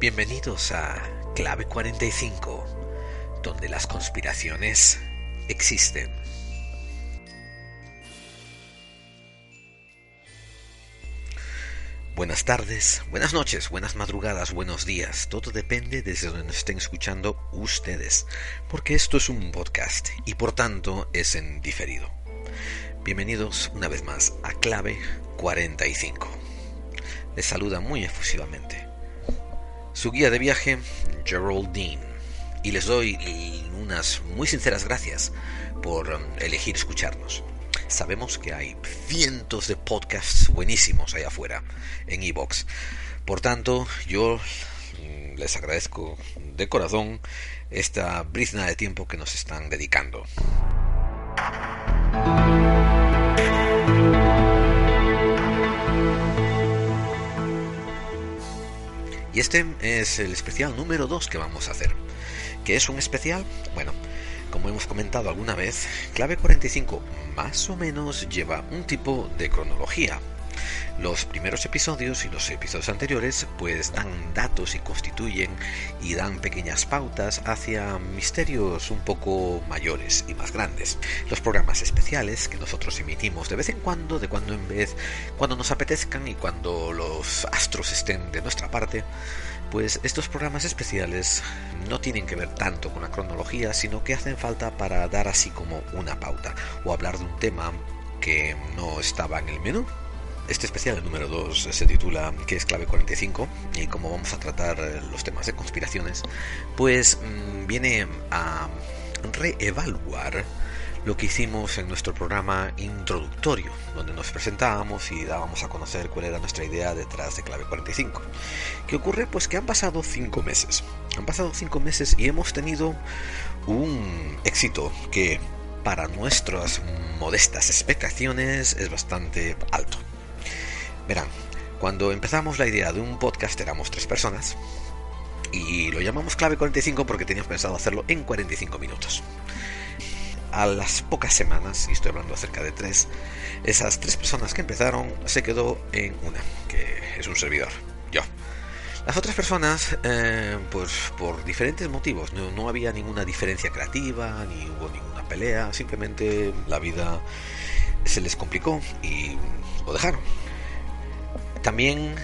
Bienvenidos a Clave 45, donde las conspiraciones existen. Buenas tardes, buenas noches, buenas madrugadas, buenos días. Todo depende desde donde estén escuchando ustedes, porque esto es un podcast y por tanto es en diferido. Bienvenidos una vez más a Clave 45. Les saluda muy efusivamente su guía de viaje, Geraldine. Y les doy unas muy sinceras gracias por um, elegir escucharnos. Sabemos que hay cientos de podcasts buenísimos allá afuera en Evox. Por tanto, yo mm, les agradezco de corazón esta brizna de tiempo que nos están dedicando. Y este es el especial número 2 que vamos a hacer. ¿Qué es un especial? Bueno, como hemos comentado alguna vez, Clave 45 más o menos lleva un tipo de cronología. Los primeros episodios y los episodios anteriores pues dan datos y constituyen y dan pequeñas pautas hacia misterios un poco mayores y más grandes. Los programas especiales que nosotros emitimos de vez en cuando, de cuando en vez, cuando nos apetezcan y cuando los astros estén de nuestra parte, pues estos programas especiales no tienen que ver tanto con la cronología, sino que hacen falta para dar así como una pauta o hablar de un tema que no estaba en el menú este especial, el número 2, se titula ¿Qué es clave 45? Y como vamos a tratar eh, los temas de conspiraciones, pues mm, viene a reevaluar lo que hicimos en nuestro programa introductorio, donde nos presentábamos y dábamos a conocer cuál era nuestra idea detrás de Clave 45. ¿Qué ocurre? Pues que han pasado cinco meses. Han pasado cinco meses y hemos tenido un éxito que para nuestras modestas expectaciones es bastante alto. Verán, cuando empezamos la idea de un podcast éramos tres personas y lo llamamos clave 45 porque teníamos pensado hacerlo en 45 minutos. A las pocas semanas, y estoy hablando acerca de tres, esas tres personas que empezaron se quedó en una, que es un servidor, yo. Las otras personas, eh, pues por diferentes motivos, no, no había ninguna diferencia creativa, ni hubo ninguna pelea, simplemente la vida se les complicó y lo dejaron. También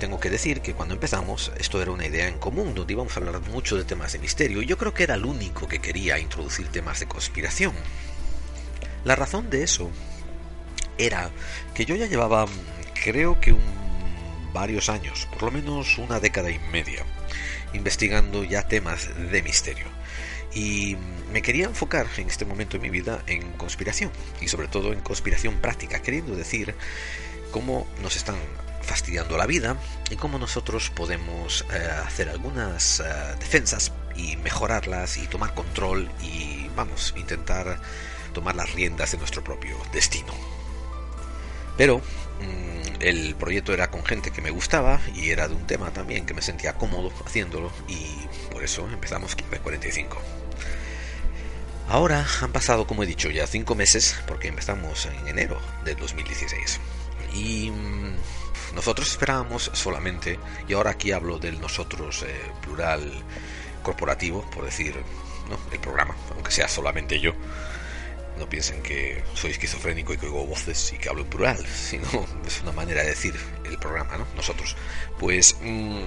tengo que decir que cuando empezamos esto era una idea en común, donde íbamos a hablar mucho de temas de misterio. y Yo creo que era el único que quería introducir temas de conspiración. La razón de eso era que yo ya llevaba, creo que varios años, por lo menos una década y media, investigando ya temas de misterio. Y me quería enfocar en este momento de mi vida en conspiración, y sobre todo en conspiración práctica, queriendo decir cómo nos están fastidiando la vida y cómo nosotros podemos eh, hacer algunas eh, defensas y mejorarlas y tomar control y vamos, intentar tomar las riendas de nuestro propio destino. Pero mm, el proyecto era con gente que me gustaba y era de un tema también que me sentía cómodo haciéndolo y por eso empezamos Clave 45. Ahora han pasado, como he dicho, ya cinco meses porque empezamos en enero del 2016 y mm, nosotros esperábamos solamente, y ahora aquí hablo del nosotros eh, plural corporativo, por decir, ¿no? el programa, aunque sea solamente yo. No piensen que soy esquizofrénico y que oigo voces y que hablo en plural, sino es una manera de decir el programa, ¿no? Nosotros. Pues mm,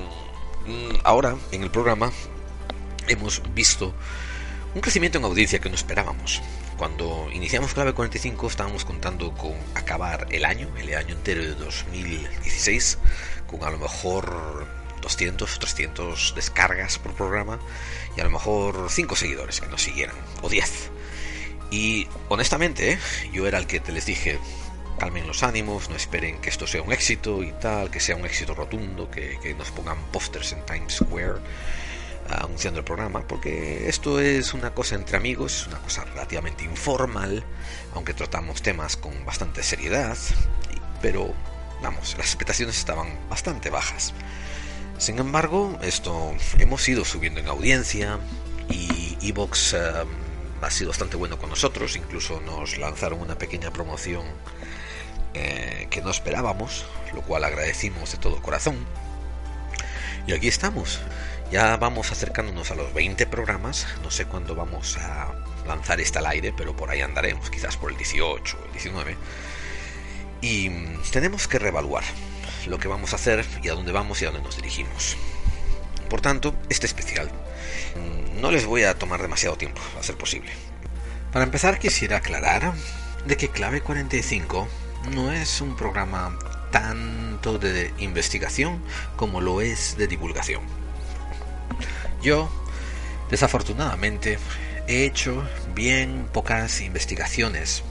mm, ahora en el programa hemos visto Un crecimiento en audiencia que no esperábamos. Cuando iniciamos Clave 45 estábamos contando con acabar el año, el año entero de 2016, con a lo mejor 200, 300 descargas por programa y a lo mejor 5 seguidores que nos siguieran, o 10. Y honestamente, yo era el que te les dije, calmen los ánimos, no esperen que esto sea un éxito y tal, que sea un éxito rotundo, que, que nos pongan pósters en Times Square anunciando el programa, porque esto es una cosa entre amigos, es una cosa relativamente informal, aunque tratamos temas con bastante seriedad, pero vamos, las expectaciones estaban bastante bajas. Sin embargo, esto hemos ido subiendo en audiencia y Evox em, ha sido bastante bueno con nosotros, incluso nos lanzaron una pequeña promoción eh, que no esperábamos, lo cual agradecimos de todo corazón. Y aquí estamos, ya vamos acercándonos a los 20 programas, no sé cuándo vamos a lanzar este al aire, pero por ahí andaremos, quizás por el 18 o el 19. Y mm, tenemos que reevaluar lo que vamos a hacer y a dónde vamos y a dónde nos dirigimos. Por tanto, este especial mm, no les voy a tomar demasiado tiempo, a ser posible. Para empezar, quisiera aclarar de que Clave 45 no es un programa tanto de investigación como lo es de divulgación. Yo, desafortunadamente, he hecho bien pocas investigaciones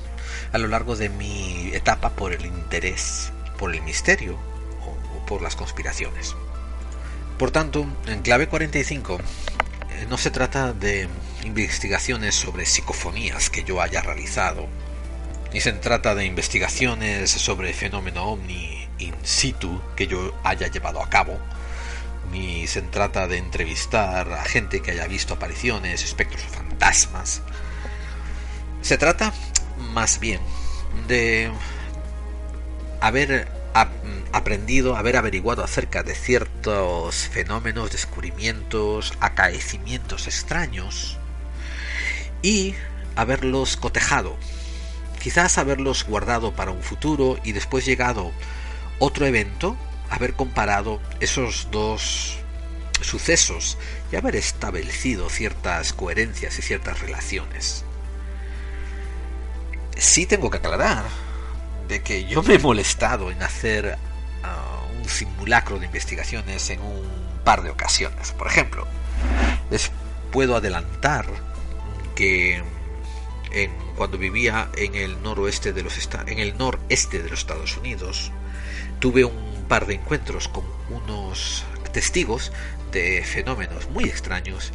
a lo largo de mi etapa por el interés por el misterio o por las conspiraciones. Por tanto, en clave 45 eh, no se trata de investigaciones sobre psicofonías que yo haya realizado, ni se trata de investigaciones sobre fenómeno ovni in situ que yo haya llevado a cabo, ni se trata de entrevistar a gente que haya visto apariciones, espectros o fantasmas. Se trata más bien de haber aprendido, haber averiguado acerca de ciertos fenómenos, descubrimientos, acaecimientos extraños y haberlos cotejado. Quizás haberlos guardado para un futuro y después llegado otro evento haber comparado esos dos sucesos y haber establecido ciertas coherencias y ciertas relaciones. Sí tengo que aclarar de que yo me he molestado en hacer ah, un simulacro de investigaciones en un par de ocasiones. Por ejemplo, les puedo adelantar que en, cuando vivía en el noroeste de los en el noreste de los Estados Unidos tuve un de encuentros con unos testigos de fenómenos muy extraños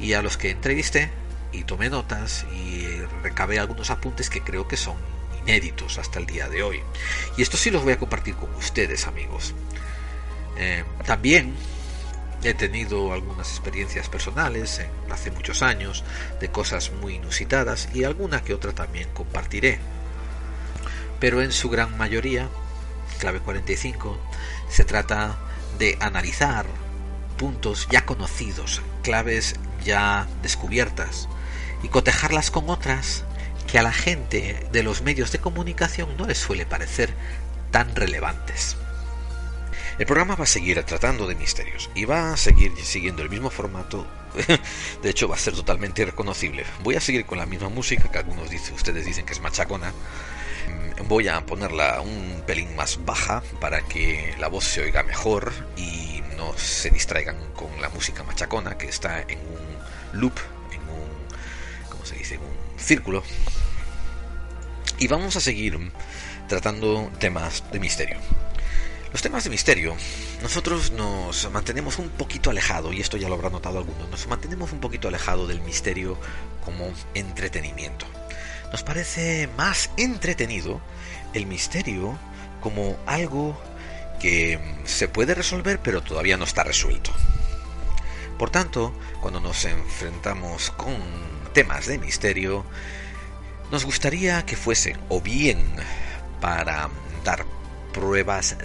y a los que entrevisté y tomé notas y recabé algunos apuntes que creo que son inéditos hasta el día de hoy. Y esto sí los voy a compartir con ustedes amigos. Eh, también he tenido algunas experiencias personales hace muchos años de cosas muy inusitadas y alguna que otra también compartiré. Pero en su gran mayoría clave 45, se trata de analizar puntos ya conocidos, claves ya descubiertas, y cotejarlas con otras que a la gente de los medios de comunicación no les suele parecer tan relevantes. El programa va a seguir tratando de misterios y va a seguir siguiendo el mismo formato. De hecho, va a ser totalmente reconocible. Voy a seguir con la misma música que algunos dicen, ustedes dicen que es machacona, Voy a ponerla un pelín más baja para que la voz se oiga mejor y no se distraigan con la música machacona que está en un loop, en un, ¿cómo se dice? Un círculo. Y vamos a seguir tratando temas de misterio. Los temas de misterio, nosotros nos mantenemos un poquito alejado, y esto ya lo habrá notado alguno, nos mantenemos un poquito alejado del misterio como entretenimiento nos parece más entretenido el misterio como algo que se puede resolver pero todavía no está resuelto. Por tanto, cuando nos enfrentamos con temas de misterio, nos gustaría que fuesen o bien para dar pruebas,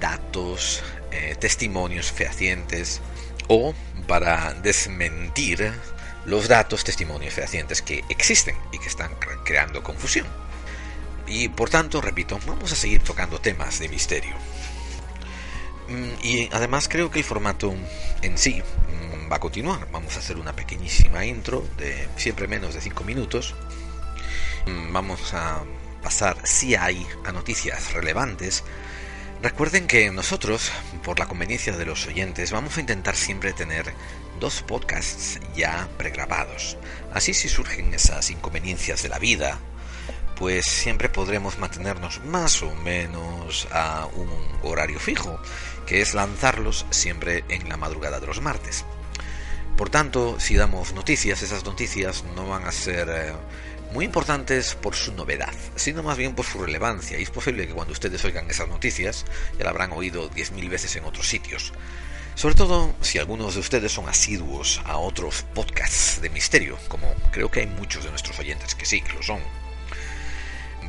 datos, eh, testimonios fehacientes, o para desmentir los datos, testimonios fehacientes que existen y que están creando confusión. Y por tanto, repito, vamos a seguir tocando temas de misterio. Mm, y además creo que el formato en sí va a continuar. Vamos a hacer una pequeñísima intro de siempre menos de 5 minutos. Mm, vamos a pasar, si hay, a noticias relevantes. Recuerden que nosotros, por la conveniencia de los oyentes, vamos a intentar siempre tener dos podcasts ya pregrabados. Así si surgen esas inconveniencias de la vida, pues siempre podremos mantenernos más o menos a un horario fijo, que es lanzarlos siempre en la madrugada de los martes. Por tanto, si damos noticias, esas noticias no van a ser eh, muy importantes por su novedad, sino más bien por su relevancia. Y es posible que cuando ustedes oigan esas noticias ya la habrán oído 10.000 veces en otros sitios. Sobre todo si algunos de ustedes son asiduos a otros podcasts de misterio, como creo que hay muchos de nuestros oyentes que sí, que lo son.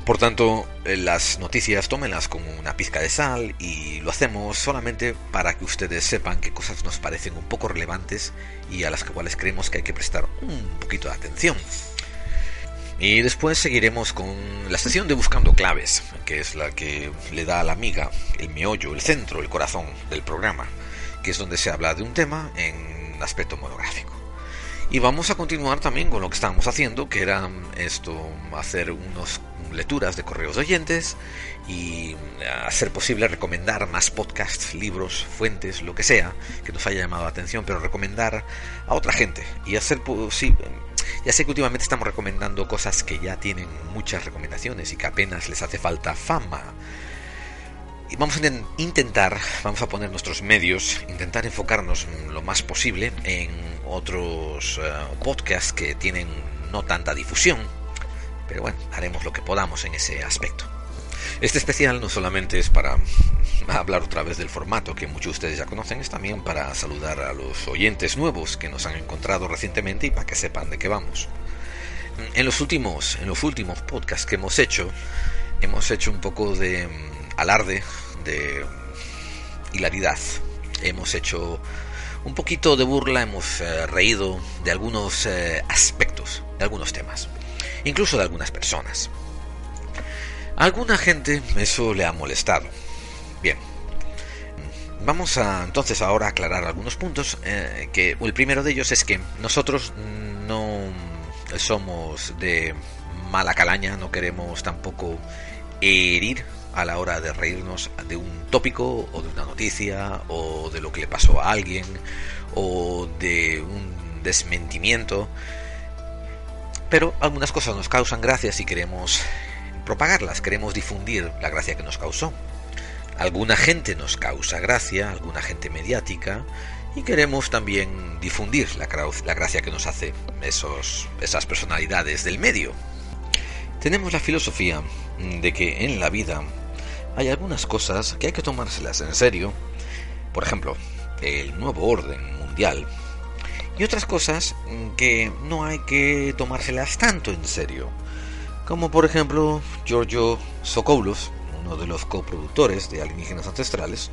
Por tanto, eh, las noticias tómenlas como una pizca de sal y lo hacemos solamente para que ustedes sepan qué cosas nos parecen un poco relevantes y a las cuales creemos que hay que prestar un poquito de atención. Y después seguiremos con la sesión de Buscando Claves, que es la que le da a la amiga el meollo, el centro, el corazón del programa, que es donde se habla de un tema en aspecto monográfico. Y vamos a continuar también con lo que estábamos haciendo, que era esto, hacer unos lecturas de correos de oyentes y hacer posible recomendar más podcasts, libros, fuentes, lo que sea que nos haya llamado la atención, pero recomendar a otra gente y hacer posible. Ya sé que últimamente estamos recomendando cosas que ya tienen muchas recomendaciones y que apenas les hace falta fama. Y vamos a intentar, vamos a poner nuestros medios, intentar enfocarnos lo más posible en otros eh, podcasts que tienen no tanta difusión pero bueno, haremos lo que podamos en ese aspecto. Este especial no solamente es para hablar otra vez del formato que muchos de ustedes ya conocen, es también para saludar a los oyentes nuevos que nos han encontrado recientemente y para que sepan de qué vamos. En los últimos, en los últimos podcasts que hemos hecho, hemos hecho un poco de mm, alarde, de hilaridad. Hemos hecho un poquito de burla, hemos eh, reído de algunos eh, aspectos, de algunos temas incluso de algunas personas. A alguna gente eso le ha molestado. Bien, vamos a entonces ahora aclarar algunos puntos. Eh, que el primero de ellos es que nosotros no somos de mala calaña, no queremos tampoco herir a la hora de reírnos de un tópico o de una noticia o de lo que le pasó a alguien o de un desmentimiento pero algunas cosas nos causan gracia si queremos propagarlas, queremos difundir la gracia que nos causó. Alguna gente nos causa gracia, alguna gente mediática, y queremos también difundir la, la gracia que nos hace esos, esas personalidades del medio. Tenemos la filosofía de que en la vida hay algunas cosas que hay que tomárselas en serio. Por ejemplo, el nuevo orden mundial y otras cosas que no hay que tomárselas tanto en serio, como por ejemplo Giorgio Sokoulos, uno de los coproductores de Alienígenas Ancestrales,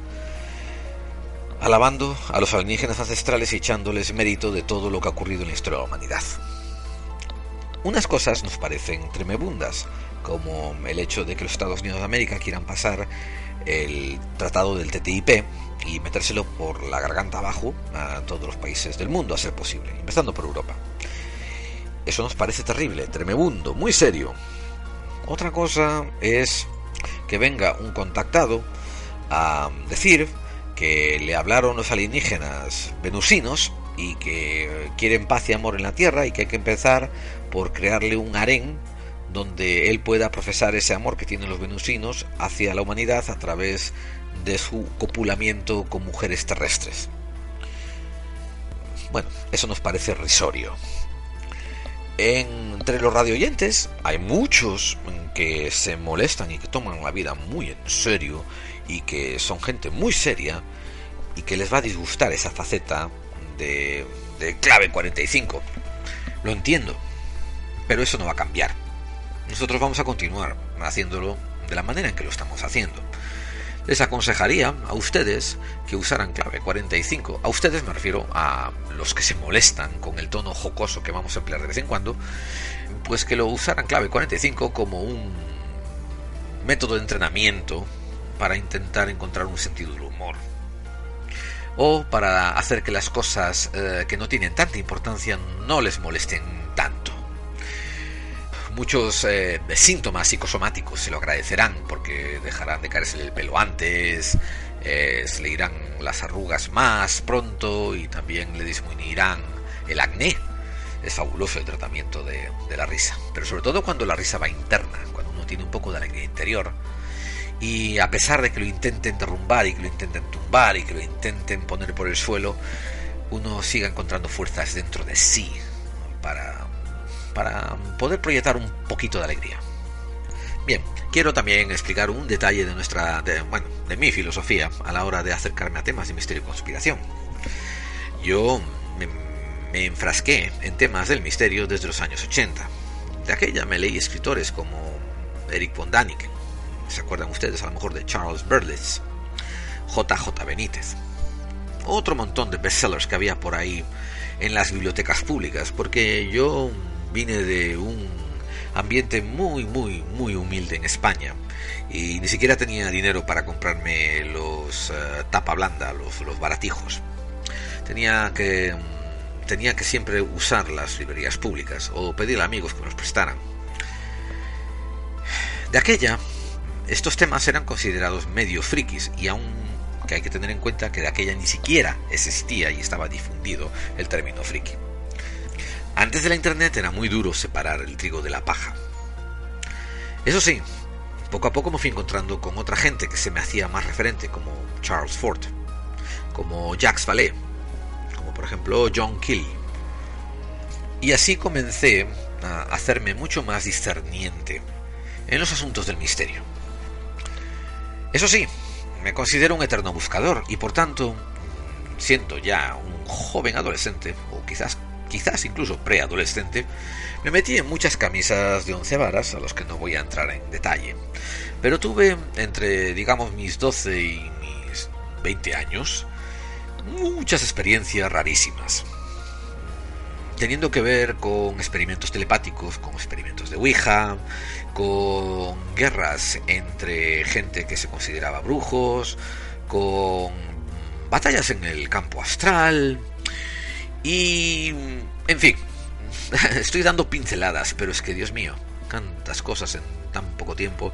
alabando a los alienígenas ancestrales y echándoles mérito de todo lo que ha ocurrido en la historia de la humanidad. Unas cosas nos parecen tremebundas, como el hecho de que los Estados Unidos de América quieran pasar el tratado del TTIP y metérselo por la garganta abajo a todos los países del mundo a ser posible, empezando por Europa. Eso nos parece terrible, tremebundo, muy serio. Otra cosa es que venga un contactado a decir que le hablaron los alienígenas venusinos y que quieren paz y amor en la Tierra y que hay que empezar por crearle un harén donde él pueda profesar ese amor que tienen los venusinos hacia la humanidad a través de su copulamiento con mujeres terrestres. Bueno, eso nos parece risorio. Entre los radioyentes hay muchos que se molestan y que toman la vida muy en serio y que son gente muy seria y que les va a disgustar esa faceta de, de clave 45. Lo entiendo, pero eso no va a cambiar. Nosotros vamos a continuar haciéndolo de la manera en que lo estamos haciendo les aconsejaría a ustedes que usaran clave 45. A ustedes me refiero a los que se molestan con el tono jocoso que vamos a emplear de vez en cuando, pues que lo usaran clave 45 como un método de entrenamiento para intentar encontrar un sentido del humor. o para hacer que las cosas eh, que no tienen tanta importancia no les molesten tanto. Muchos eh, síntomas psicosomáticos se lo agradecerán porque dejarán de caerse el pelo antes, eh, se le irán las arrugas más pronto y también le disminuirán el acné. Es fabuloso el tratamiento de, de la risa, pero sobre todo cuando la risa va interna, cuando uno tiene un poco de alegría interior y a pesar de que lo intenten derrumbar y que lo intenten tumbar y que lo intenten poner por el suelo, uno siga encontrando fuerzas dentro de sí para, para poder proyectar un poquito de alegría. Bien, quiero también explicar un detalle de nuestra, de, bueno, de mi filosofía a la hora de acercarme a temas de misterio y conspiración. Yo me, me enfrasqué en temas del misterio desde los años 80. De aquella me leí escritores como Eric von Daniken, ¿Se acuerdan ustedes a lo mejor de Charles Berlitz? JJ Benítez. Otro montón de bestsellers que había por ahí en las bibliotecas públicas, porque yo vine de un ambiente muy, muy, muy humilde en España y ni siquiera tenía dinero para comprarme los uh, tapa blanda, los, los baratijos. Tenía que, tenía que siempre usar las librerías públicas o pedirle a amigos que nos prestaran. De aquella estos temas eran considerados medio frikis y aún que hay que tener en cuenta que de aquella ni siquiera existía y estaba difundido el término friki. Antes de la internet era muy duro separar el trigo de la paja. Eso sí, poco a poco me fui encontrando con otra gente que se me hacía más referente, como Charles Ford, como Jacques Vallée, como por ejemplo John Kelly. Y así comencé a hacerme mucho más discerniente en los asuntos del misterio. Eso sí, me considero un eterno buscador y por tanto, siendo ya un joven adolescente, o quizás, quizás incluso preadolescente, me metí en muchas camisas de once varas, a los que no voy a entrar en detalle. Pero tuve entre, digamos, mis 12 y mis 20 años, muchas experiencias rarísimas. Teniendo que ver con experimentos telepáticos, con experimentos de Ouija, con guerras entre gente que se consideraba brujos, con batallas en el campo astral y... en fin, estoy dando pinceladas, pero es que Dios mío, tantas cosas en tan poco tiempo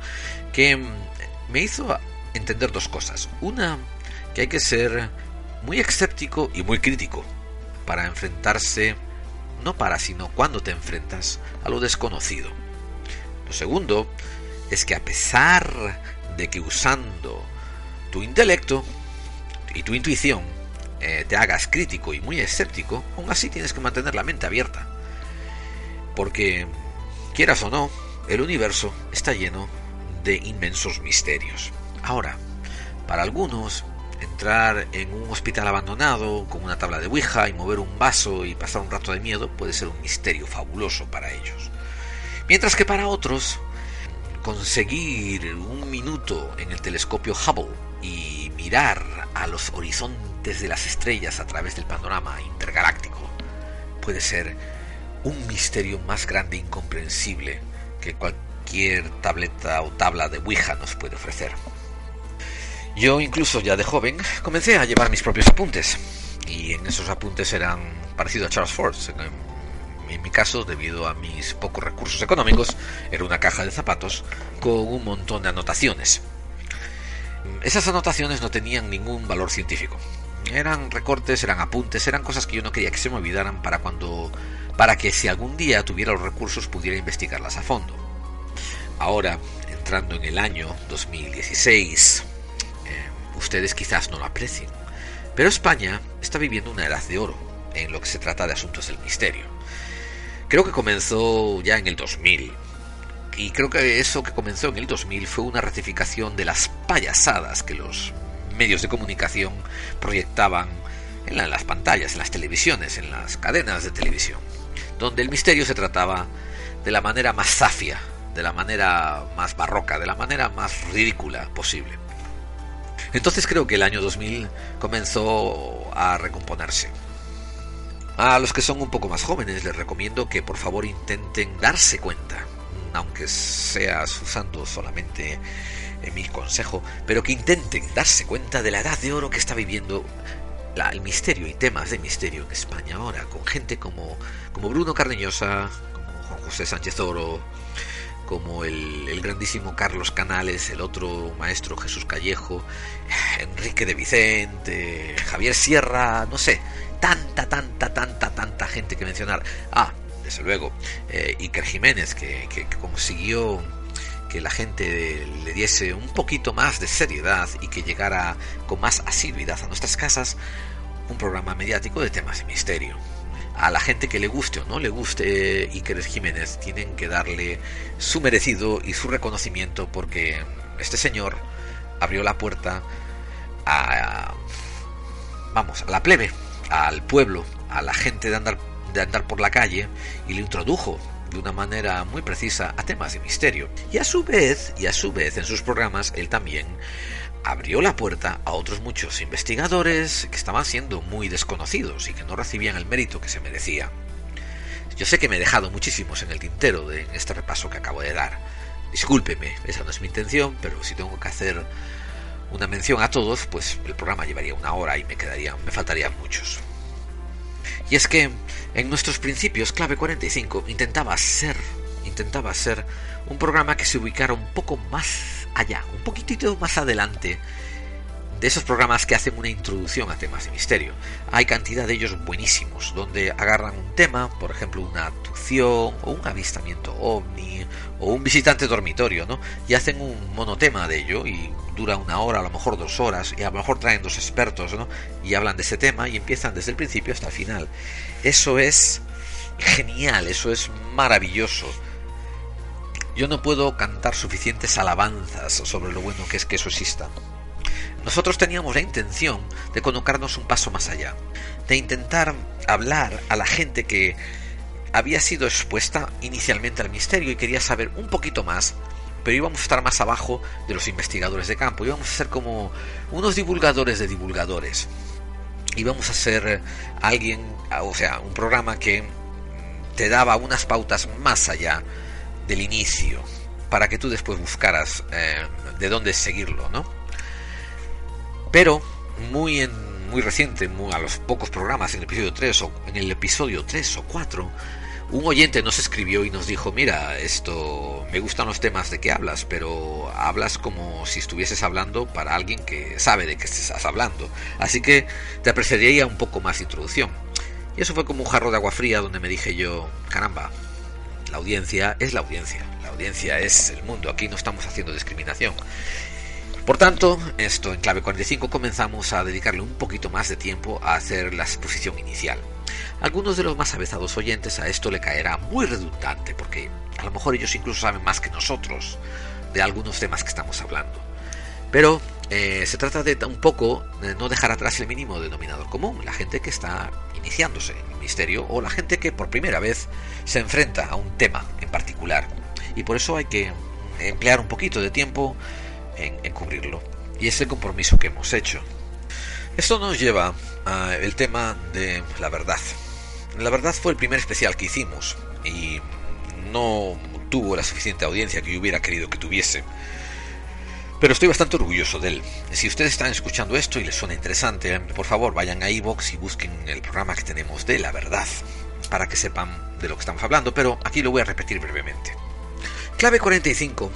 que me hizo entender dos cosas. Una, que hay que ser muy escéptico y muy crítico para enfrentarse, no para, sino cuando te enfrentas a lo desconocido. Lo segundo es que a pesar de que usando tu intelecto y tu intuición eh, te hagas crítico y muy escéptico, aún así tienes que mantener la mente abierta. Porque, quieras o no, el universo está lleno de inmensos misterios. Ahora, para algunos, entrar en un hospital abandonado con una tabla de Ouija y mover un vaso y pasar un rato de miedo puede ser un misterio fabuloso para ellos. Mientras que para otros, conseguir un minuto en el telescopio Hubble y mirar a los horizontes de las estrellas a través del panorama intergaláctico puede ser un misterio más grande e incomprensible que cualquier tableta o tabla de Ouija nos puede ofrecer. Yo incluso ya de joven comencé a llevar mis propios apuntes y en esos apuntes eran parecidos a Charles Ford, en mi caso, debido a mis pocos recursos económicos, era una caja de zapatos con un montón de anotaciones. Esas anotaciones no tenían ningún valor científico. Eran recortes, eran apuntes, eran cosas que yo no quería que se me olvidaran para cuando para que si algún día tuviera los recursos pudiera investigarlas a fondo. Ahora, entrando en el año 2016, eh, ustedes quizás no lo aprecien, pero España está viviendo una edad de oro en lo que se trata de asuntos del misterio. Creo que comenzó ya en el 2000. Y creo que eso que comenzó en el 2000 fue una ratificación de las payasadas que los medios de comunicación proyectaban en, las pantallas, en las televisiones, en las cadenas de televisión, donde el misterio se trataba de la manera más zafia, de la manera más barroca, de la manera más ridícula posible. Entonces creo que el año 2000 comenzó a recomponerse. A los que son un poco más jóvenes les recomiendo que por favor intenten darse cuenta, aunque seas usando solamente mi consejo, pero que intenten darse cuenta de la edad de oro que está viviendo el misterio y temas de misterio en España ahora, con gente como, como Bruno Cardeñosa, como Juan José Sánchez Oro, como el, grandísimo Carlos Canales, el otro maestro Jesús Callejo, Enrique de Vicente, Javier Sierra, no sé, tanta, tanta, tanta, tanta gente que mencionar. Ah, desde luego, eh, Iker Jiménez, que, que consiguió que la gente le diese un poquito más de seriedad y que llegara con más asiduidad a nuestras casas un programa mediático de temas de misterio. A la gente que le guste o no le guste Iker Jiménez tienen que darle su merecido y su reconocimiento porque este señor abrió la puerta a, vamos, a la plebe, al pueblo, a la gente de andar, de andar por la calle y le introdujo de una manera muy precisa a temas de misterio. Y a su vez, y a su vez en sus programas, él también abrió la puerta a otros muchos investigadores que estaban siendo muy desconocidos y que no recibían el mérito que se merecía. Yo sé que me he dejado muchísimos en el tintero de este repaso que acabo de dar. Discúlpeme, esa no es mi intención, pero si tengo que hacer una mención a todos, pues el programa llevaría una hora y me me faltarían muchos. Y es que en nuestros principios, Clave 45 intentaba ser, intentaba ser un programa que se ubicara un poco más allá, un poquitito más adelante de esos programas que hacen una introducción a temas de misterio. Hay cantidad de ellos buenísimos, donde agarran un tema, por ejemplo, una abducción o un avistamiento ovni o un visitante dormitorio, ¿no? Y hacen un monotema de ello y dura una hora, a lo mejor dos horas, y a lo mejor traen dos expertos, ¿no? Y hablan de ese tema y empiezan desde el principio hasta el final. Eso es genial, eso es maravilloso. Yo no puedo cantar suficientes alabanzas sobre lo bueno que es que eso exista. Nosotros teníamos la intención de colocarnos un paso más allá, de intentar hablar a la gente que había sido expuesta inicialmente al misterio y quería saber un poquito más, pero íbamos a estar más abajo de los investigadores de campo, íbamos a ser como unos divulgadores de divulgadores. Íbamos a ser alguien, o sea, un programa que te daba unas pautas más allá del inicio, para que tú después buscaras eh, de dónde seguirlo, ¿no? Pero muy en muy reciente, a los pocos programas, en el episodio 3 o en el episodio 3 o 4, un oyente nos escribió y nos dijo, mira, esto me gustan los temas de que hablas, pero hablas como si estuvieses hablando para alguien que sabe de qué estás hablando. Así que te apreciaría un poco más de introducción. Y eso fue como un jarro de agua fría donde me dije yo, caramba, la audiencia es la audiencia, la audiencia es el mundo, aquí no estamos haciendo discriminación. Por tanto, esto en clave 45 comenzamos a dedicarle un poquito más de tiempo a hacer la exposición inicial. Algunos de los más avezados oyentes a esto le caerá muy redundante porque a lo mejor ellos incluso saben más que nosotros de algunos temas que estamos hablando. Pero eh, se trata de un poco de no dejar atrás el mínimo denominador común, la gente que está iniciándose en el misterio o la gente que por primera vez se enfrenta a un tema en particular. Y por eso hay que emplear un poquito de tiempo en, cubrirlo. Y es el compromiso que hemos hecho. Esto nos lleva al tema de la verdad. La verdad fue el primer especial que hicimos y no tuvo la suficiente audiencia que yo hubiera querido que tuviese. Pero estoy bastante orgulloso de él. Si ustedes están escuchando esto y les suena interesante, por favor vayan a iVoox y busquen el programa que tenemos de la verdad, para que sepan de lo que estamos hablando, pero aquí lo voy a repetir brevemente. Clave 45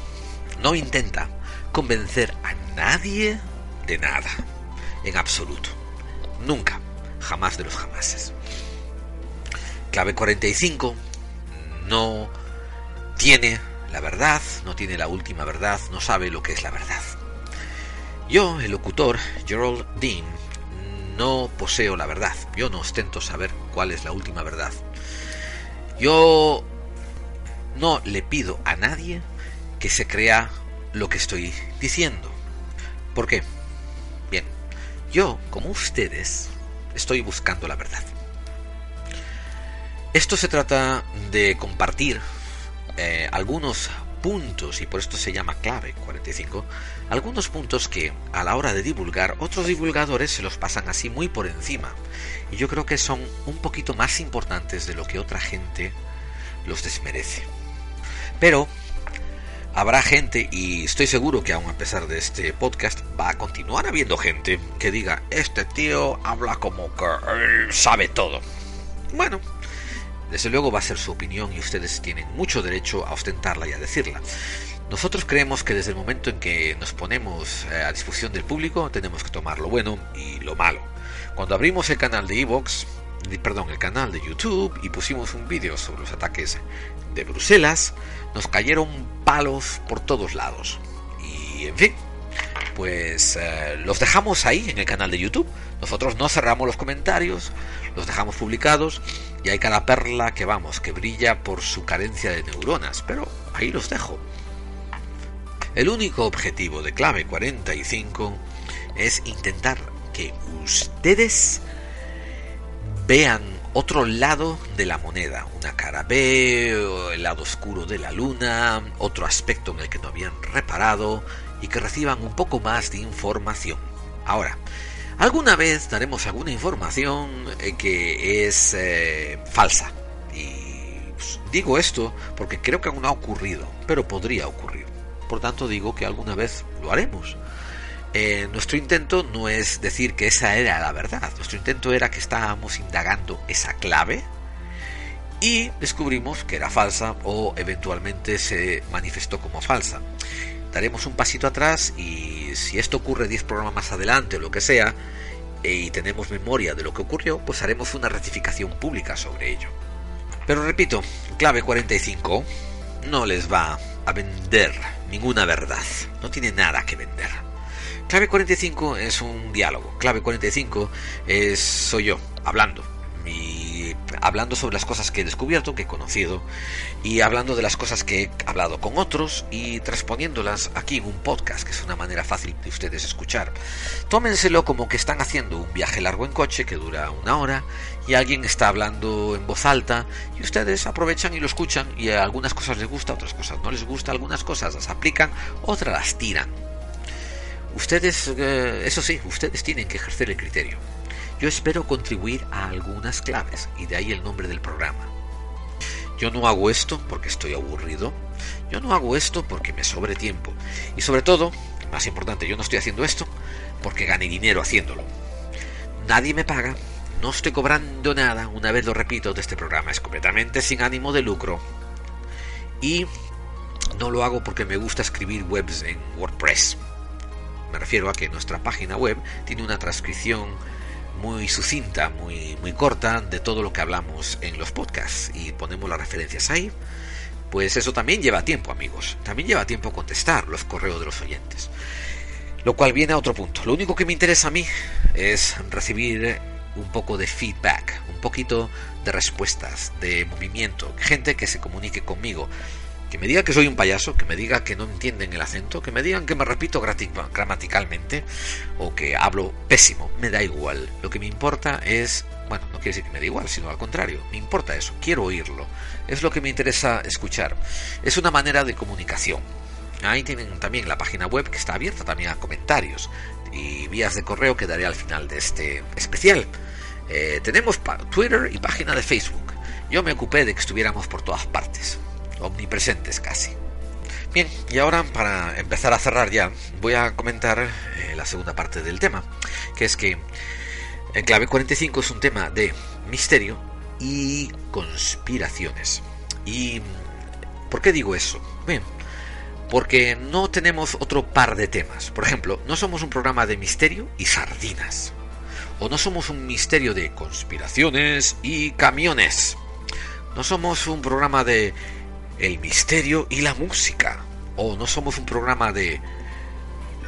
no intenta convencer a nadie de nada, en absoluto. Nunca, jamás de los jamases. Clave 45 no tiene la verdad, no tiene la última verdad, no sabe lo que es la verdad. Yo, el locutor Gerald Dean, no poseo la verdad. Yo no ostento saber cuál es la última verdad. Yo no le pido a nadie que se crea lo que estoy diciendo. ¿Por qué? Bien, yo, como ustedes, estoy buscando la verdad. Esto se trata de compartir eh, algunos puntos, y por esto se llama clave 45, algunos puntos que a la hora de divulgar otros divulgadores se los pasan así muy por encima. Y yo creo que son un poquito más importantes de lo que otra gente los desmerece. Pero habrá gente, y estoy seguro que aún a pesar de este podcast, va a continuar habiendo gente que diga, este tío habla como que sabe todo. Bueno, desde luego va a ser su opinión y ustedes tienen mucho derecho a ostentarla y a decirla. Nosotros creemos que desde el momento en que nos ponemos eh, a disposición del público tenemos que tomar lo bueno y lo malo. Cuando abrimos el canal de Evox, perdón, el canal de YouTube y pusimos un vídeo sobre los ataques de Bruselas, nos cayeron palos por todos lados. Y en fin, pues eh, los dejamos ahí en el canal de YouTube. Nosotros no cerramos los comentarios, los dejamos publicados y hay cada perla que vamos, que brilla por su carencia de neuronas, pero ahí los dejo. El único objetivo de Clave 45 es intentar que ustedes vean otro lado de la moneda, una cara B, el lado oscuro de la luna, otro aspecto en el que no habían reparado y que reciban un poco más de información. Ahora, alguna vez daremos alguna información eh, que es eh, falsa. Y pues, digo esto porque creo que aún no ha ocurrido, pero podría ocurrir. Por tanto digo que alguna vez lo haremos. Eh, nuestro intento no es decir que esa era la verdad, nuestro intento era que estábamos indagando esa clave y descubrimos que era falsa o eventualmente se manifestó como falsa. Daremos un pasito atrás y si esto ocurre 10 programas más adelante o lo que sea, y tenemos memoria de lo que ocurrió, pues haremos una rectificación pública sobre ello. Pero repito, clave 45 no les va a vender ninguna verdad, no tiene nada que vender. Clave 45 es un diálogo. Clave 45 es soy yo hablando. Y hablando sobre las cosas que he descubierto, que he conocido, y hablando de las cosas que he hablado con otros y transponiéndolas aquí en un podcast, que es una manera fácil de ustedes escuchar. Tómenselo como que están haciendo un viaje largo en coche que dura una hora y alguien está hablando en voz alta y ustedes aprovechan y lo escuchan y a algunas cosas les gusta, otras cosas no les gusta, algunas cosas las aplican, otras las tiran Ustedes, eh, eso sí, ustedes tienen que ejercer el criterio. Yo espero contribuir a algunas claves y de ahí el nombre del programa. Yo no hago esto porque estoy aburrido. Yo no hago esto porque me sobre tiempo. Y sobre todo, más importante, yo no estoy haciendo esto porque gane dinero haciéndolo. Nadie me paga, no estoy cobrando nada, una vez lo repito, de este programa. Es completamente sin ánimo de lucro. Y no lo hago porque me gusta escribir webs en WordPress. Me refiero a que nuestra página web tiene una transcripción muy sucinta, muy, muy corta de todo lo que hablamos en los podcasts y ponemos las referencias ahí. Pues eso también lleva tiempo, amigos. También lleva tiempo contestar los correos de los oyentes. Lo cual viene a otro punto. Lo único que me interesa a mí es recibir un poco de feedback, un poquito de respuestas, de movimiento, gente que se comunique conmigo, que me diga que soy un payaso, que me diga que no entienden el acento, que me digan que me repito gramaticalmente o que hablo pésimo, me da igual. Lo que me importa es, bueno, no quiere decir que me da igual, sino al contrario, me importa eso, quiero oírlo. Es lo que me interesa escuchar. Es una manera de comunicación. Ahí tienen también la página web que está abierta también a comentarios y vías de correo que daré al final de este especial. Eh, tenemos Twitter y página de Facebook. Yo me ocupé de que estuviéramos por todas partes omnipresentes casi. Bien, y ahora para empezar a cerrar ya, voy a comentar eh, la segunda parte del tema, que es que el clave 45 es un tema de misterio y conspiraciones. ¿Y por qué digo eso? Bien, porque no tenemos otro par de temas. Por ejemplo, no somos un programa de misterio y sardinas. O no somos un misterio de conspiraciones y camiones. No somos un programa de el misterio y la música. O no somos un programa de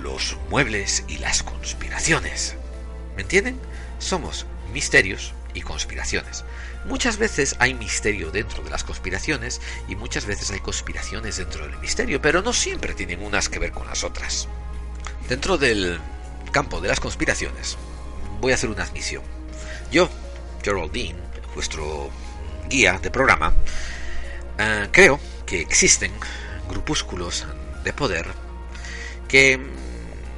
los muebles y las conspiraciones. ¿Me entienden? Somos misterios y conspiraciones. Muchas veces hay misterio dentro de las conspiraciones y muchas veces hay conspiraciones dentro del misterio, pero no siempre tienen unas que ver con las otras. Dentro del campo de las conspiraciones voy a hacer una admisión. Yo, Geraldine, vuestro guía de programa, Ah, creo que existen grupúsculos de poder que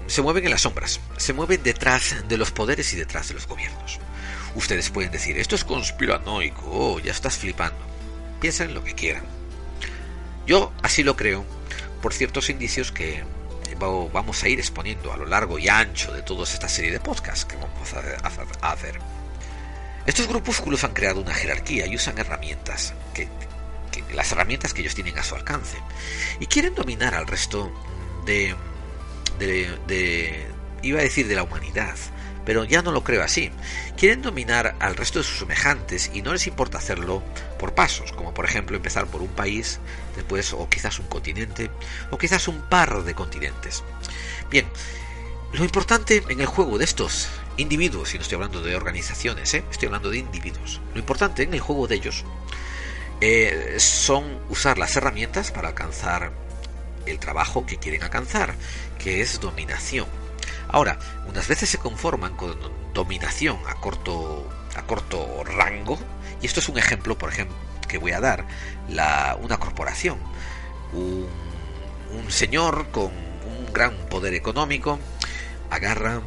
se mueven en las sombras, se mueven detrás de los poderes y detrás de los gobiernos. Ustedes pueden decir, esto es conspiranoico, oh, ya estás flipando. Piensen lo que quieran. Yo así lo creo por ciertos indicios que vamos a ir exponiendo a lo largo y ancho de toda esta serie de podcasts que vamos a hacer. Estos grupúsculos han creado una jerarquía y usan herramientas, que, las herramientas que ellos tienen a su alcance, y quieren dominar al resto de, de, iba a decir de la humanidad, pero ya no lo creo así. Quieren dominar al resto de sus semejantes y no les importa hacerlo por pasos, como por ejemplo empezar por un país, después o quizás un continente, o quizás un par de continentes. Bien, lo importante en el juego de estos individuos, y no estoy hablando de organizaciones, ¿eh? estoy hablando de individuos, lo importante en el juego de ellos eh, son usar las herramientas para alcanzar el trabajo que quieren alcanzar, que es dominación. Ahora, unas veces se conforman con dominación a corto, a corto rango, y esto es un ejemplo, por ejemplo, que voy a dar, la, una corporación, un, un señor con un gran poder económico, agarra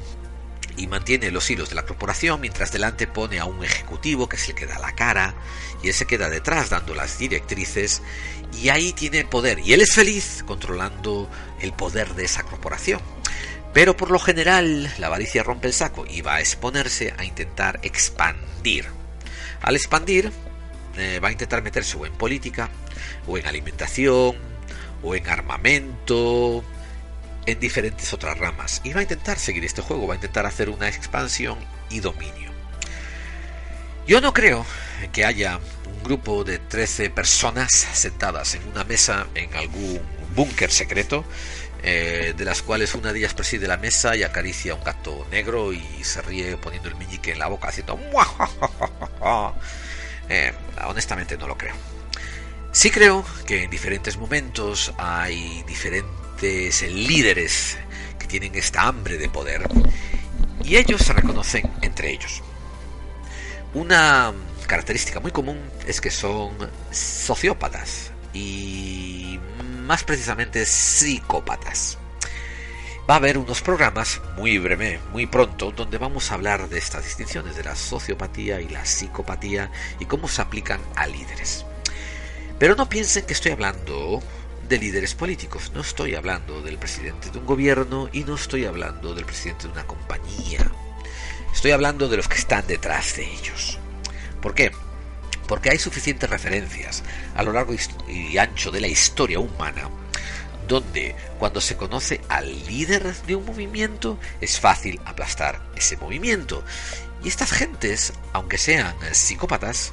y mantiene los hilos de la corporación mientras delante pone a un ejecutivo que es el que da la cara y él se queda detrás dando las directrices y ahí tiene poder y él es feliz controlando el poder de esa corporación. Pero por lo general la avaricia rompe el saco y va a exponerse a intentar expandir. Al expandir eh, va a intentar meterse o en política, o en alimentación, o en armamento, en diferentes otras ramas. Y va a intentar seguir este juego, va a intentar hacer una expansión y dominio. Yo no creo que haya un grupo de 13 personas sentadas en una mesa en algún búnker secreto eh, de las cuales una de ellas preside la mesa y acaricia a un gato negro y se ríe poniendo el meñique en la boca haciendo eh, honestamente no lo creo. Sí creo que en diferentes momentos hay diferentes líderes que tienen esta hambre de poder y ellos se reconocen entre ellos. Una característica muy común es que son sociópatas y más precisamente psicópatas. Va a haber unos programas muy breve, muy pronto, donde vamos a hablar de estas distinciones de la sociopatía y la psicopatía y cómo se aplican a líderes. Pero no piensen que estoy hablando de líderes políticos, no estoy hablando del presidente de un gobierno y no estoy hablando del presidente de una compañía. Estoy hablando de los que están detrás de ellos. ¿Por qué? porque hay suficientes referencias a lo largo y ancho de la historia humana donde cuando se conoce al líder de un movimiento es fácil aplastar ese movimiento. Y estas gentes, aunque sean psicópatas,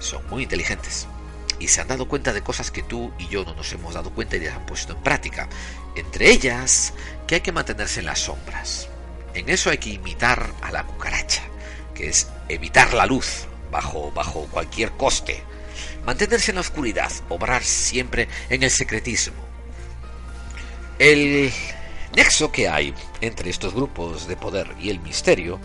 son muy inteligentes y se han dado cuenta de cosas que tú y yo no nos hemos dado cuenta y las han puesto en práctica. Entre ellas, que hay que mantenerse en las sombras. En eso hay que imitar a la cucaracha, que es evitar la luz, bajo, bajo cualquier coste. Mantenerse en la oscuridad, obrar siempre en el secretismo. El nexo que hay entre estos grupos de poder y el misterio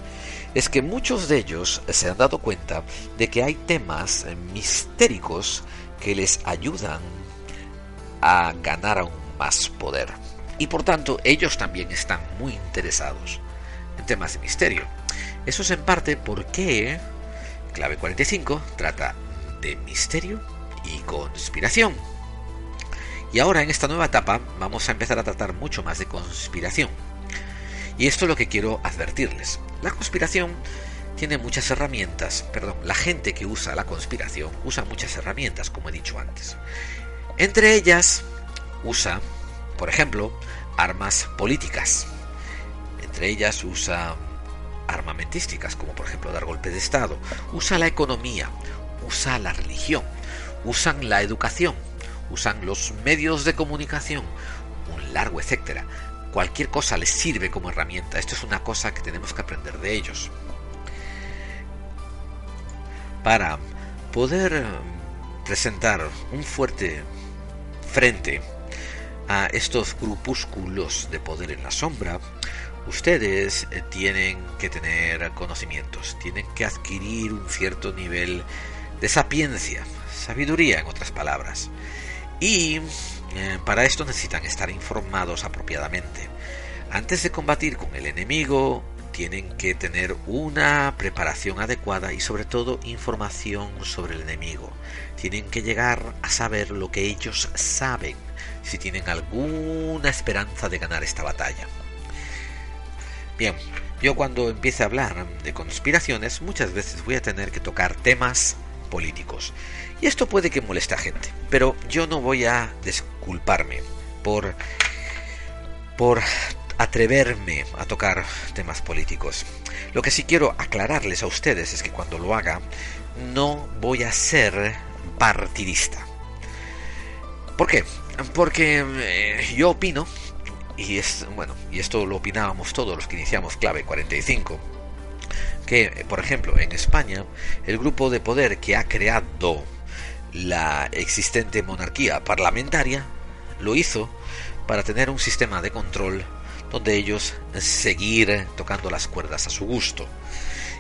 es que muchos de ellos se han dado cuenta de que hay temas mistéricos que les ayudan a ganar aún más poder. Y por tanto ellos también están muy interesados en temas de misterio. Eso es en parte porque Clave 45 trata de misterio y conspiración. Y ahora en esta nueva etapa vamos a empezar a tratar mucho más de conspiración. Y esto es lo que quiero advertirles. La conspiración tiene muchas herramientas, perdón, la gente que usa la conspiración usa muchas herramientas, como he dicho antes. Entre ellas usa, por ejemplo, armas políticas. Entre ellas usa armamentísticas, como por ejemplo dar golpe de Estado, usa la economía, usa la religión, usan la educación, usan los medios de comunicación, un largo etcétera. Cualquier cosa les sirve como herramienta. Esto es una cosa que tenemos que aprender de ellos. Para poder eh, presentar un fuerte frente a estos grupúsculos de poder en la sombra, ustedes eh, tienen que tener conocimientos, tienen que adquirir un cierto nivel de sapiencia, sabiduría en otras palabras. Y eh, para esto necesitan estar informados apropiadamente. Antes de combatir con el enemigo, tienen que tener una preparación adecuada y sobre todo información sobre el enemigo. Tienen que llegar a saber lo que ellos saben, si tienen alguna esperanza de ganar esta batalla. Bien, yo cuando empiece a hablar de conspiraciones muchas veces voy a tener que tocar temas políticos. Y esto puede que moleste a gente, pero yo no voy a disculparme por por atreverme a tocar temas políticos. Lo que sí quiero aclararles a ustedes es que cuando lo haga no voy a ser partidista. ¿Por qué? Porque eh, yo opino y es bueno, y esto lo opinábamos todos los que iniciamos clave 45 que, por ejemplo, en España, el grupo de poder que ha creado la existente monarquía parlamentaria lo hizo para tener un sistema de control donde ellos seguir tocando las cuerdas a su gusto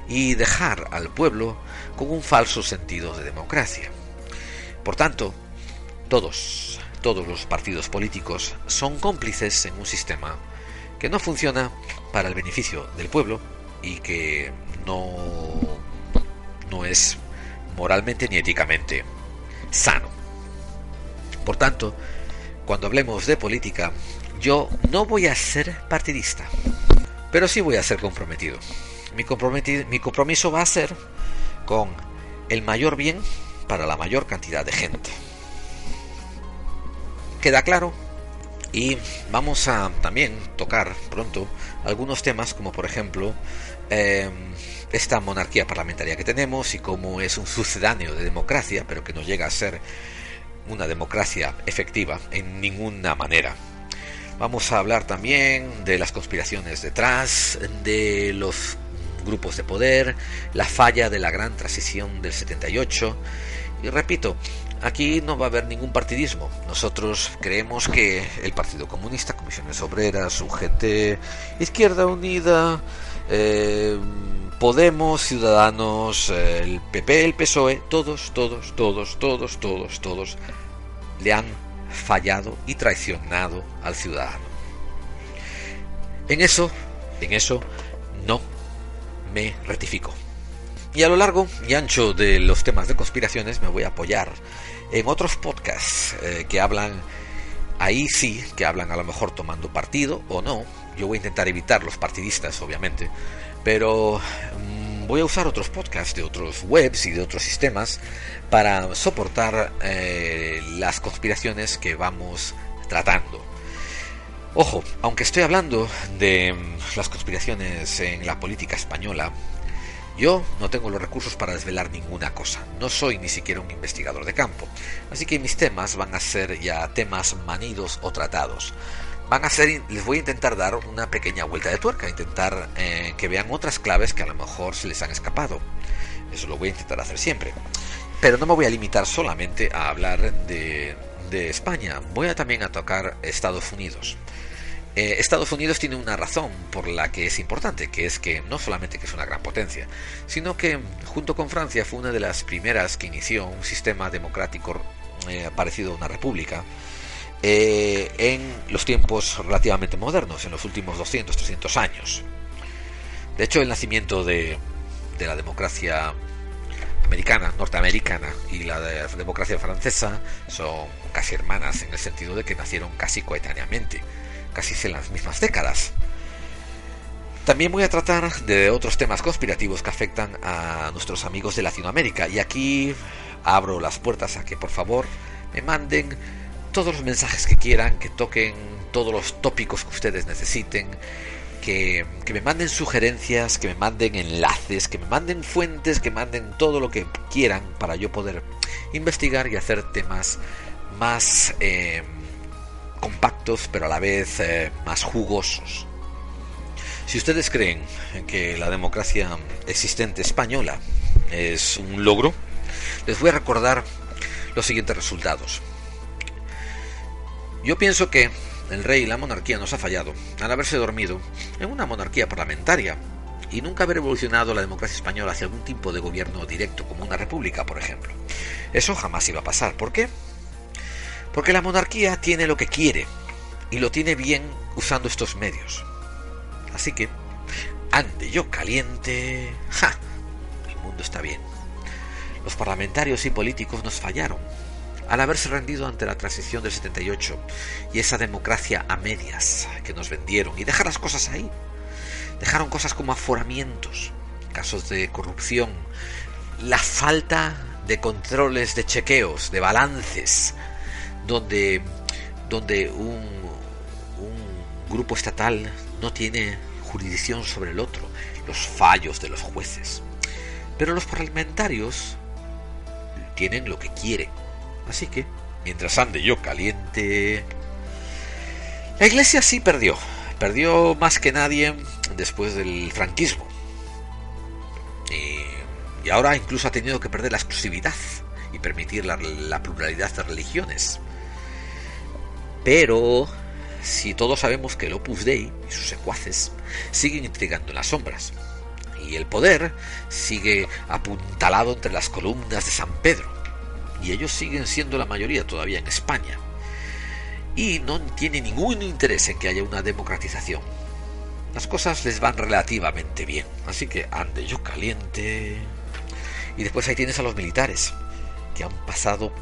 y dejar al pueblo con un falso sentido de democracia. Por tanto, todos, todos los partidos políticos son cómplices en un sistema que no funciona para el beneficio del pueblo y que no, no es moralmente ni éticamente sano. Por tanto, cuando hablemos de política, yo no voy a ser partidista, pero sí voy a ser comprometido. Mi, mi compromiso va a ser con el mayor bien para la mayor cantidad de gente. ¿Queda claro? Y vamos a también tocar pronto algunos temas como por ejemplo em, esta monarquía parlamentaria que tenemos y cómo es un sucedáneo de democracia, pero que no llega a ser una democracia efectiva en ninguna manera. Vamos a hablar también de las conspiraciones detrás, de los grupos de poder, la falla de la gran transición del 78. Y repito, aquí no va a haber ningún partidismo. Nosotros creemos que el Partido Comunista, Comisiones Obreras, UGT, Izquierda Unida, eh, Podemos, Ciudadanos, el PP, el PSOE, todos, todos, todos, todos, todos, todos le han fallado y traicionado al ciudadano. En eso, en eso no me rectifico. Y a lo largo y ancho de los temas de conspiraciones me voy a apoyar en otros podcasts eh, que hablan, ahí sí, que hablan a lo mejor tomando partido o no. Yo voy a intentar evitar los partidistas, obviamente, pero voy a usar otros podcasts de otros webs y de otros sistemas para soportar eh, las conspiraciones que vamos tratando. Ojo, aunque estoy hablando de mm, las conspiraciones en la política española, yo no tengo los recursos para desvelar ninguna cosa, no soy ni siquiera un investigador de campo, así que mis temas van a ser ya temas manidos o tratados van a ser, les voy a intentar dar una pequeña vuelta de tuerca, intentar eh, que vean otras claves que a lo mejor se les han escapado. Eso lo voy a intentar hacer siempre. Pero no me voy a limitar solamente a hablar de, España, voy a también a tocar Estados Unidos. Eh, Estados Unidos tiene una razón por la que es importante, que es que no solamente que es una gran potencia, sino que junto con Francia fue una de las primeras que inició un sistema democrático eh, parecido a una república, eh, en los tiempos relativamente modernos, en los últimos 200, 300 años. De hecho, el nacimiento de, la democracia americana, norteamericana y la democracia francesa son casi hermanas en el sentido de que nacieron casi coetáneamente, casi en las mismas décadas. También voy a tratar de otros temas conspirativos que afectan a nuestros amigos de Latinoamérica y aquí abro las puertas a que por favor me manden todos los mensajes que quieran, que toquen todos los tópicos que ustedes necesiten, que, me manden sugerencias, que me manden enlaces, que me manden fuentes, que manden todo lo que quieran para yo poder investigar y hacer temas más eh, compactos, pero a la vez eh, más jugosos. Si ustedes creen que la democracia existente española es un logro, les voy a recordar los siguientes resultados. Yo pienso que el rey y la monarquía nos ha fallado al haberse dormido en una monarquía parlamentaria y nunca haber evolucionado la democracia española hacia algún tipo de gobierno directo como una república, por ejemplo. Eso jamás iba a pasar. ¿Por qué? Porque la monarquía tiene lo que quiere y lo tiene bien usando estos medios. Así que ande yo caliente, ¡ja! El mundo está bien. Los parlamentarios y políticos nos fallaron al haberse rendido ante la transición del 78 y esa democracia a medias que nos vendieron y dejar las cosas ahí. Dejaron cosas como aforamientos, casos de corrupción, la falta de controles de chequeos, de balances, donde, donde un, un grupo estatal no tiene jurisdicción sobre el otro, los fallos de los jueces. Pero los parlamentarios tienen lo que quieren. Así que, mientras ande yo caliente... La iglesia sí perdió. Perdió más que nadie después del franquismo. Y, ahora incluso ha tenido que perder la exclusividad y permitir la, la pluralidad de religiones. Pero si todos sabemos que el Opus Dei y sus secuaces siguen intrigando en las sombras, y el poder sigue apuntalado entre las columnas de San Pedro, y ellos siguen siendo la mayoría todavía en España, y no tiene ningún interés en que haya una democratización. Las cosas les van relativamente bien, así que ande yo caliente. Y después ahí tienes a los militares, que han pasado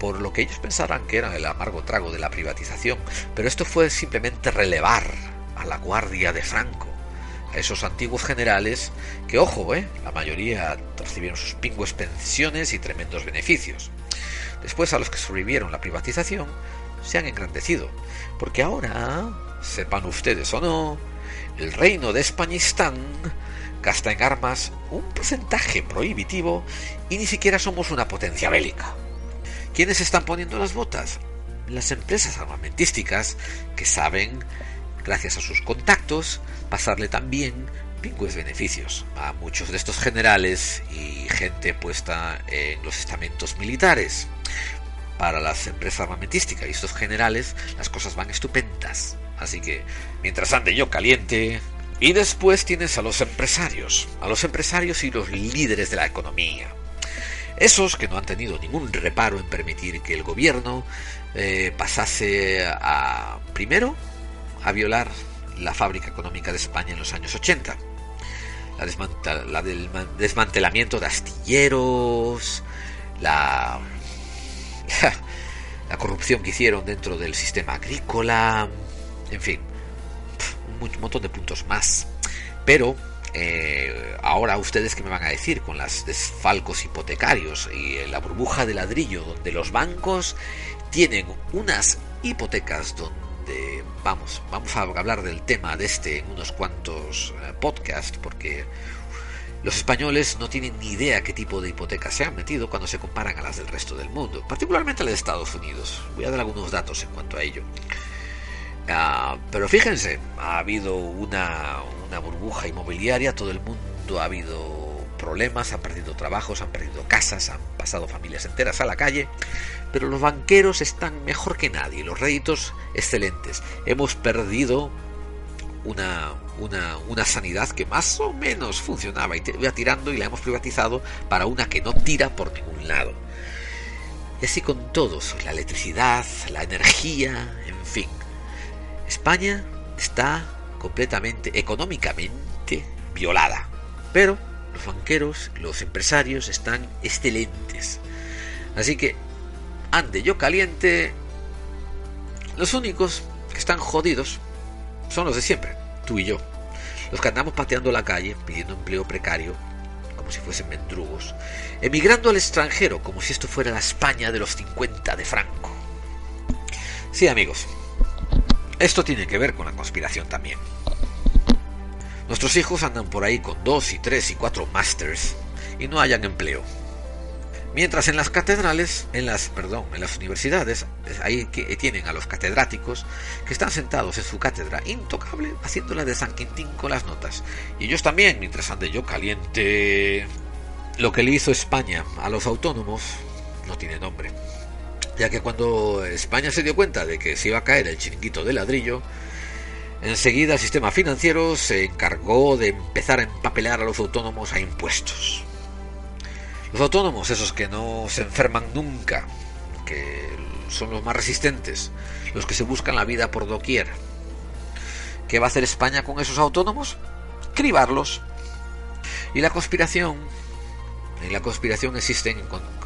por lo que ellos pensaran que era el amargo trago de la privatización, pero esto fue simplemente relevar a la guardia de Franco, a esos antiguos generales que, ojo, eh, la mayoría recibieron sus pingües pensiones y tremendos beneficios. Después a los que sobrevivieron la privatización se han engrandecido, porque ahora, sepan ustedes o no, el reino de Españistán gasta en armas un porcentaje prohibitivo y ni siquiera somos una potencia bélica. ¿Quiénes están poniendo las botas? Las empresas armamentísticas que saben, gracias a sus contactos, pasarle también pingües beneficios a muchos de estos generales y gente puesta en los estamentos militares. Para las empresas armamentísticas y estos generales las cosas van estupendas. Así que mientras ande yo caliente, y después tienes a los empresarios, a los empresarios y los líderes de la economía. Esos que no han tenido ningún reparo en permitir que el gobierno eh, pasase a, primero, a violar la fábrica económica de España en los años 80. La, la del desmantelamiento de astilleros, la, la corrupción que hicieron dentro del sistema agrícola, en fin, un montón de puntos más. Pero eh, ahora ustedes que me van a decir con las desfalcos hipotecarios y la burbuja de ladrillo donde los bancos tienen unas hipotecas donde vamos vamos a hablar del tema de este en unos cuantos eh, podcasts porque los españoles no tienen ni idea qué tipo de hipotecas se han metido cuando se comparan a las del resto del mundo, particularmente las de Estados Unidos. Voy a dar algunos datos en cuanto a ello. Ah, pero fíjense, ha habido una, una burbuja inmobiliaria, todo el mundo ha habido problemas, han perdido trabajos, han perdido casas, han pasado familias enteras a la calle, pero los banqueros están mejor que nadie, los réditos excelentes. Hemos perdido una, una, sanidad que más o menos funcionaba y iba tirando y la hemos privatizado para una que no tira por ningún lado. Y así con todos, la electricidad, la energía, en fin. España está completamente económicamente violada. Pero los banqueros, los empresarios están excelentes. Así que, ande yo caliente, los únicos que están jodidos son los de siempre, tú y yo. Los que andamos pateando la calle, pidiendo empleo precario, como si fuesen mendrugos, emigrando al extranjero, como si esto fuera la España de los 50 de Franco. Sí, amigos, esto tiene que ver con la conspiración también. Nuestros hijos andan por ahí con dos y tres y cuatro masters y no hayan empleo. Mientras en las catedrales, en las, perdón, en las universidades, ahí que tienen a los catedráticos que están sentados en su cátedra intocable haciéndola de San Quintín con las notas. Y ellos también, mientras ande yo caliente. Lo que le hizo España a los autónomos no tiene nombre ya que cuando España se dio cuenta de que se iba a caer el chiringuito de ladrillo, enseguida el sistema financiero se encargó de empezar a empapelar a los autónomos a impuestos. Los autónomos, esos que no se enferman nunca, que son los más resistentes, los que se buscan la vida por doquier. ¿Qué va a hacer España con esos autónomos? cribarlos. Y la conspiración, en la conspiración existen,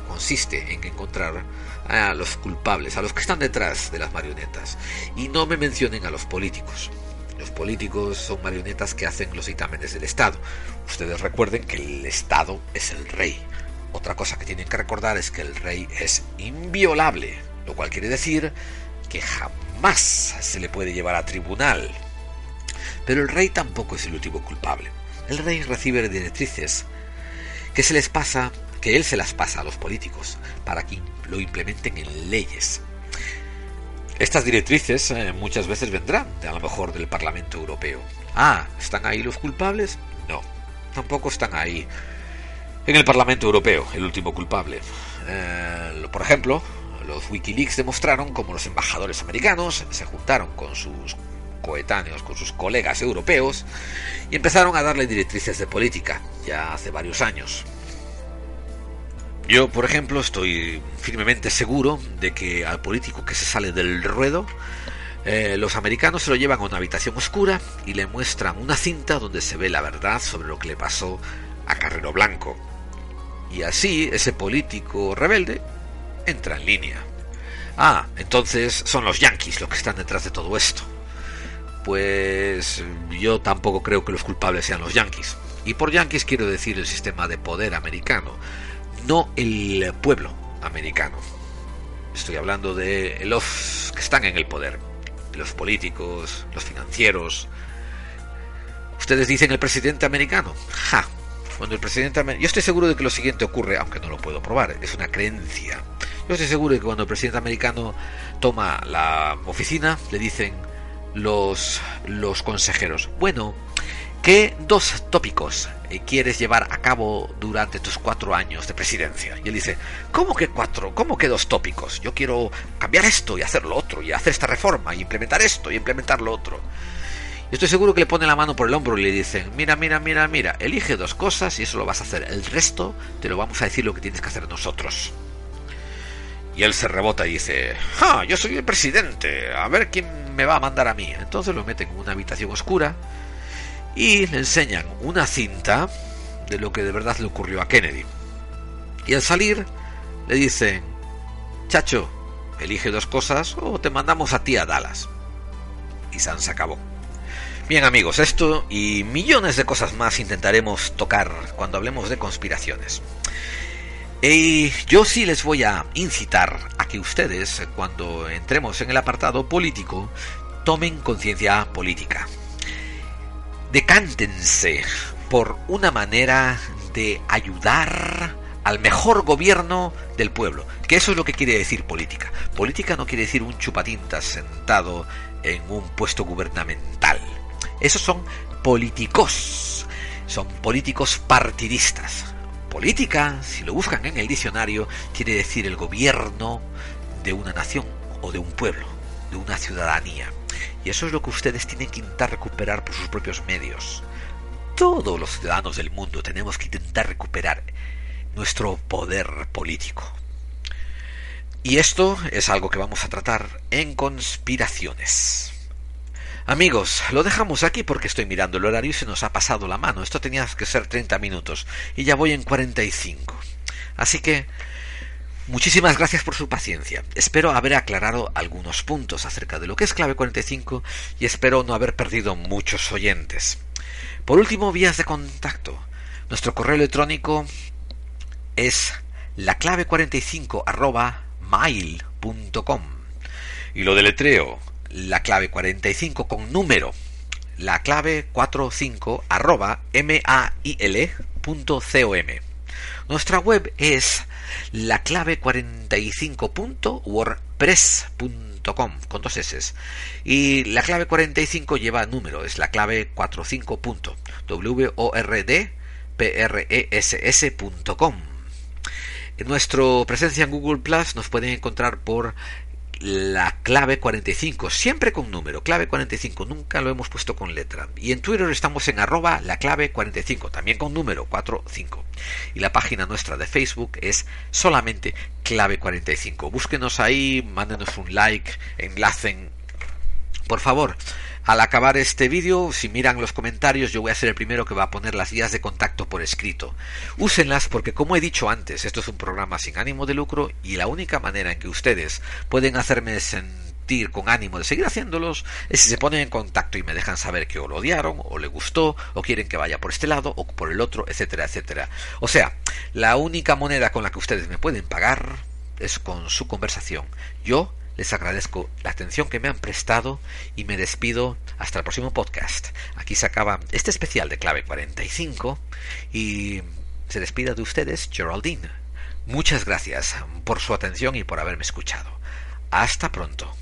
consiste en encontrar a los culpables, a los que están detrás de las marionetas. Y no me mencionen a los políticos. Los políticos son marionetas que hacen los dictámenes del Estado. Ustedes recuerden que el Estado es el rey. Otra cosa que tienen que recordar es que el rey es inviolable, lo cual quiere decir que jamás se le puede llevar a tribunal. Pero el rey tampoco es el último culpable. El rey recibe directrices que se les pasa, que él se las pasa a los políticos para que lo implementen en leyes. Estas directrices eh, muchas veces vendrán, a lo mejor, del Parlamento Europeo. Ah, ¿están ahí los culpables? No, tampoco están ahí en el Parlamento Europeo, el último culpable. Eh, por ejemplo, los Wikileaks demostraron cómo los embajadores americanos se juntaron con sus coetáneos, con sus colegas europeos, y empezaron a darle directrices de política, ya hace varios años. Yo, por ejemplo, estoy firmemente seguro de que al político que se sale del ruedo, eh, los americanos se lo llevan a una habitación oscura y le muestran una cinta donde se ve la verdad sobre lo que le pasó a Carrero Blanco. Y así ese político rebelde entra en línea. Ah, entonces son los yankees los que están detrás de todo esto. Pues yo tampoco creo que los culpables sean los yankees. Y por yankees quiero decir el sistema de poder americano no el pueblo americano. Estoy hablando de los que están en el poder, los políticos, los financieros. Ustedes dicen el presidente americano. Ja, cuando el presidente yo estoy seguro de que lo siguiente ocurre, aunque no lo puedo probar, es una creencia. Yo estoy seguro de que cuando el presidente americano toma la oficina, le dicen los, los consejeros, bueno, ¿qué dos tópicos eh, quieres llevar a cabo durante tus cuatro años de presidencia. Y él dice, ¿cómo que cuatro? ¿Cómo que dos tópicos? Yo quiero cambiar esto y hacer lo otro, y hacer esta reforma, y implementar esto y implementar lo otro. Estoy seguro que le pone la mano por el hombro y le dicen, mira, mira, mira, mira, elige dos cosas y eso lo vas a hacer. El resto te lo vamos a decir lo que tienes que hacer nosotros. Y él se rebota y dice, ¡Ah! Yo soy el presidente, a ver quién me va a mandar a mí. Entonces lo meten en una habitación oscura y le enseñan una cinta de lo que de verdad le ocurrió a Kennedy. Y al salir le dicen, chacho, elige dos cosas o te mandamos a ti a Dallas. Y San se acabó. Bien amigos, esto y millones de cosas más intentaremos tocar cuando hablemos de conspiraciones. Y yo sí les voy a incitar a que ustedes, cuando entremos en el apartado político, tomen conciencia política decántense por una manera de ayudar al mejor gobierno del pueblo. Que eso es lo que quiere decir política. Política no quiere decir un chupatintas sentado en un puesto gubernamental. Esos son políticos. Son políticos partidistas. Política, si lo buscan en el diccionario, quiere decir el gobierno de una nación o de un pueblo, de una ciudadanía. Y eso es lo que ustedes tienen que intentar recuperar por sus propios medios. Todos los ciudadanos del mundo tenemos que intentar recuperar nuestro poder político. Y esto es algo que vamos a tratar en conspiraciones. Amigos, lo dejamos aquí porque estoy mirando el horario y se nos ha pasado la mano. Esto tenía que ser 30 minutos y ya voy en 45. Así que Muchísimas gracias por su paciencia. Espero haber aclarado algunos puntos acerca de lo que es clave 45 y espero no haber perdido muchos oyentes. Por último, vías de contacto. Nuestro correo electrónico es la clave 45 arroba mail.com y lo deletreo la clave 45 con número la clave 45 arroba mail.com nuestra web es la clave 45.wordpress.com con dos S. Y la clave 45 lleva número, es la clave 45.wordpress.com. En nuestra presencia en Google Plus nos pueden encontrar por la clave 45, siempre con número, clave 45, nunca lo hemos puesto con letra. Y en Twitter estamos en arroba la clave 45, también con número 45. Y la página nuestra de Facebook es solamente clave 45. Búsquenos ahí, mándenos un like, enlacen. Por favor, Al acabar este vídeo, si miran los comentarios, yo voy a ser el primero que va a poner las guías de contacto por escrito. Úsenlas porque, como he dicho antes, esto es un programa sin ánimo de lucro y la única manera en que ustedes pueden hacerme sentir con ánimo de seguir haciéndolos es si se ponen en contacto y me dejan saber que o lo odiaron, o le gustó, o quieren que vaya por este lado, o por el otro, etcétera, etcétera. O sea, la única moneda con la que ustedes me pueden pagar es con su conversación. Yo les agradezco la atención que me han prestado y me despido hasta el próximo podcast. Aquí se acaba este especial de clave 45 y se despida de ustedes Geraldine. Muchas gracias por su atención y por haberme escuchado. Hasta pronto.